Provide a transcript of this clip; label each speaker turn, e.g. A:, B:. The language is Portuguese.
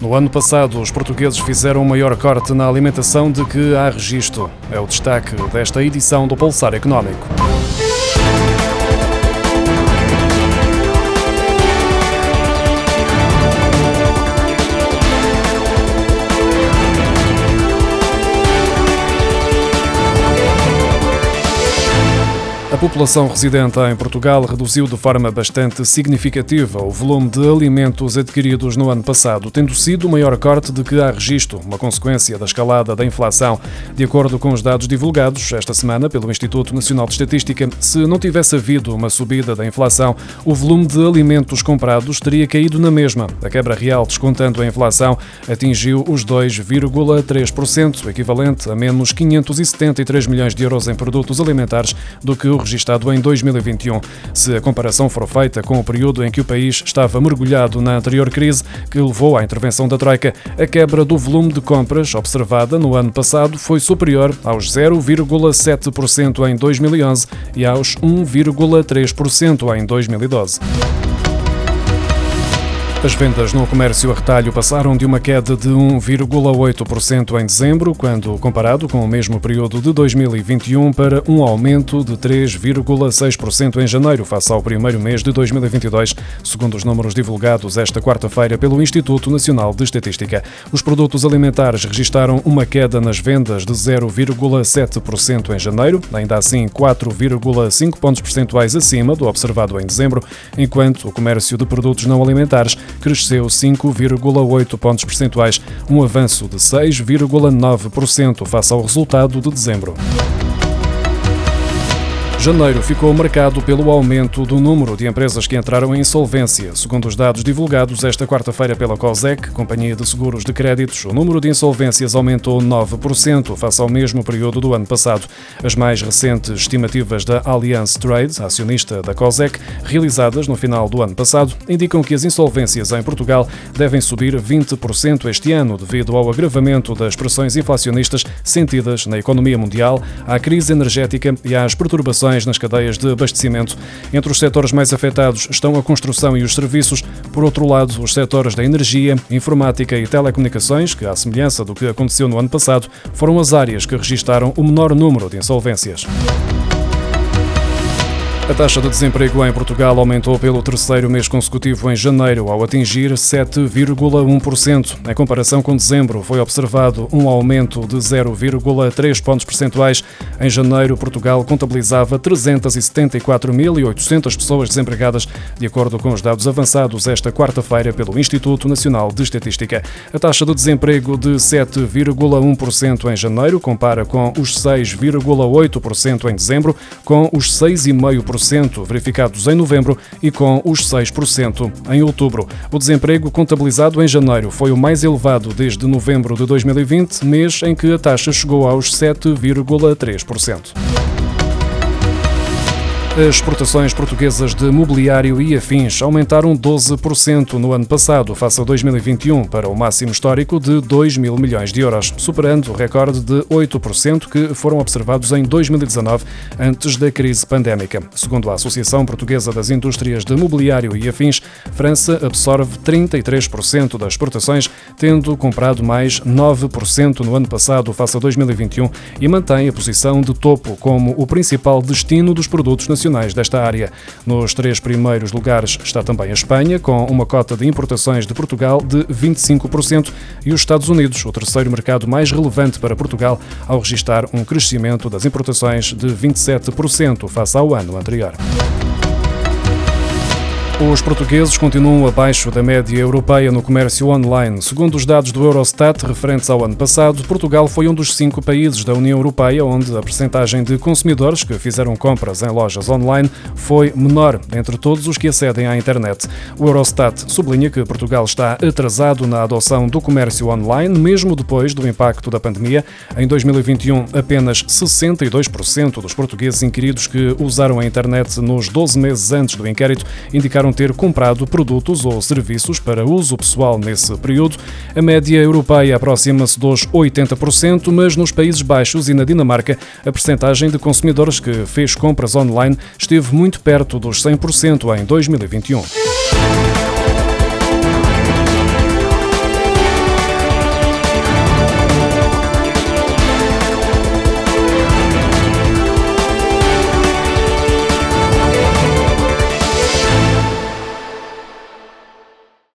A: No ano passado, os portugueses fizeram o maior corte na alimentação de que há registro. É o destaque desta edição do Pulsar Económico. A população residente em Portugal reduziu de forma bastante significativa o volume de alimentos adquiridos no ano passado, tendo sido o maior corte de que há registro, uma consequência da escalada da inflação. De acordo com os dados divulgados esta semana pelo Instituto Nacional de Estatística, se não tivesse havido uma subida da inflação, o volume de alimentos comprados teria caído na mesma. A quebra real, descontando a inflação, atingiu os 2,3%, equivalente a menos 573 milhões de euros em produtos alimentares do que o registado em 2021. Se a comparação for feita com o período em que o país estava mergulhado na anterior crise, que levou à intervenção da Troika, a quebra do volume de compras observada no ano passado foi superior aos 0,7% em 2011 e aos 1,3% em 2012. As vendas no comércio a retalho passaram de uma queda de 1,8% em dezembro, quando comparado com o mesmo período de 2021, para um aumento de 3,6% em janeiro, face ao primeiro mês de 2022, segundo os números divulgados esta quarta-feira pelo Instituto Nacional de Estatística. Os produtos alimentares registaram uma queda nas vendas de 0,7% em janeiro, ainda assim 4,5 pontos percentuais acima do observado em dezembro, enquanto o comércio de produtos não alimentares cresceu 5,8 pontos percentuais, um avanço de 6,9% face ao resultado de dezembro. Janeiro ficou marcado pelo aumento do número de empresas que entraram em insolvência. Segundo os dados divulgados esta quarta-feira pela COSEC, Companhia de Seguros de Créditos, o número de insolvências aumentou 9% face ao mesmo período do ano passado. As mais recentes estimativas da Allianz Trade, acionista da COSEC, realizadas no final do ano passado, indicam que as insolvências em Portugal devem subir 20% este ano devido ao agravamento das pressões inflacionistas sentidas na economia mundial, à crise energética e às perturbações nas cadeias de abastecimento. Entre os setores mais afetados estão a construção e os serviços. Por outro lado, os setores da energia, informática e telecomunicações, que, à semelhança do que aconteceu no ano passado, foram as áreas que registaram o menor número de insolvências. A taxa de desemprego em Portugal aumentou pelo terceiro mês consecutivo em janeiro, ao atingir 7,1%. Em comparação com dezembro, foi observado um aumento de 0,3 pontos percentuais. Em janeiro, Portugal contabilizava 374.800 pessoas desempregadas, de acordo com os dados avançados esta quarta-feira pelo Instituto Nacional de Estatística. A taxa de desemprego de 7,1% em janeiro compara com os 6,8% em dezembro, com os 6,5% verificados em novembro e com os 6% em outubro. O desemprego contabilizado em janeiro foi o mais elevado desde novembro de 2020, mês em que a taxa chegou aos 7,3%. As exportações portuguesas de mobiliário e afins aumentaram 12% no ano passado, face a 2021, para o máximo histórico de 2 mil milhões de euros, superando o recorde de 8% que foram observados em 2019, antes da crise pandémica. Segundo a Associação Portuguesa das Indústrias de Mobiliário e Afins, França absorve 33% das exportações, tendo comprado mais 9% no ano passado, face a 2021, e mantém a posição de topo como o principal destino dos produtos nacionais nacionais desta área. Nos três primeiros lugares está também a Espanha, com uma cota de importações de Portugal de 25%, e os Estados Unidos, o terceiro mercado mais relevante para Portugal, ao registrar um crescimento das importações de 27% face ao ano anterior. Os portugueses continuam abaixo da média europeia no comércio online. Segundo os dados do Eurostat referentes ao ano passado, Portugal foi um dos cinco países da União Europeia onde a percentagem de consumidores que fizeram compras em lojas online foi menor entre todos os que acedem à internet. O Eurostat sublinha que Portugal está atrasado na adoção do comércio online, mesmo depois do impacto da pandemia. Em 2021, apenas 62% dos portugueses inquiridos que usaram a internet nos 12 meses antes do inquérito indicaram ter comprado produtos ou serviços para uso pessoal nesse período. A média europeia aproxima-se dos 80%, mas nos Países Baixos e na Dinamarca, a percentagem de consumidores que fez compras online esteve muito perto dos 100% em 2021.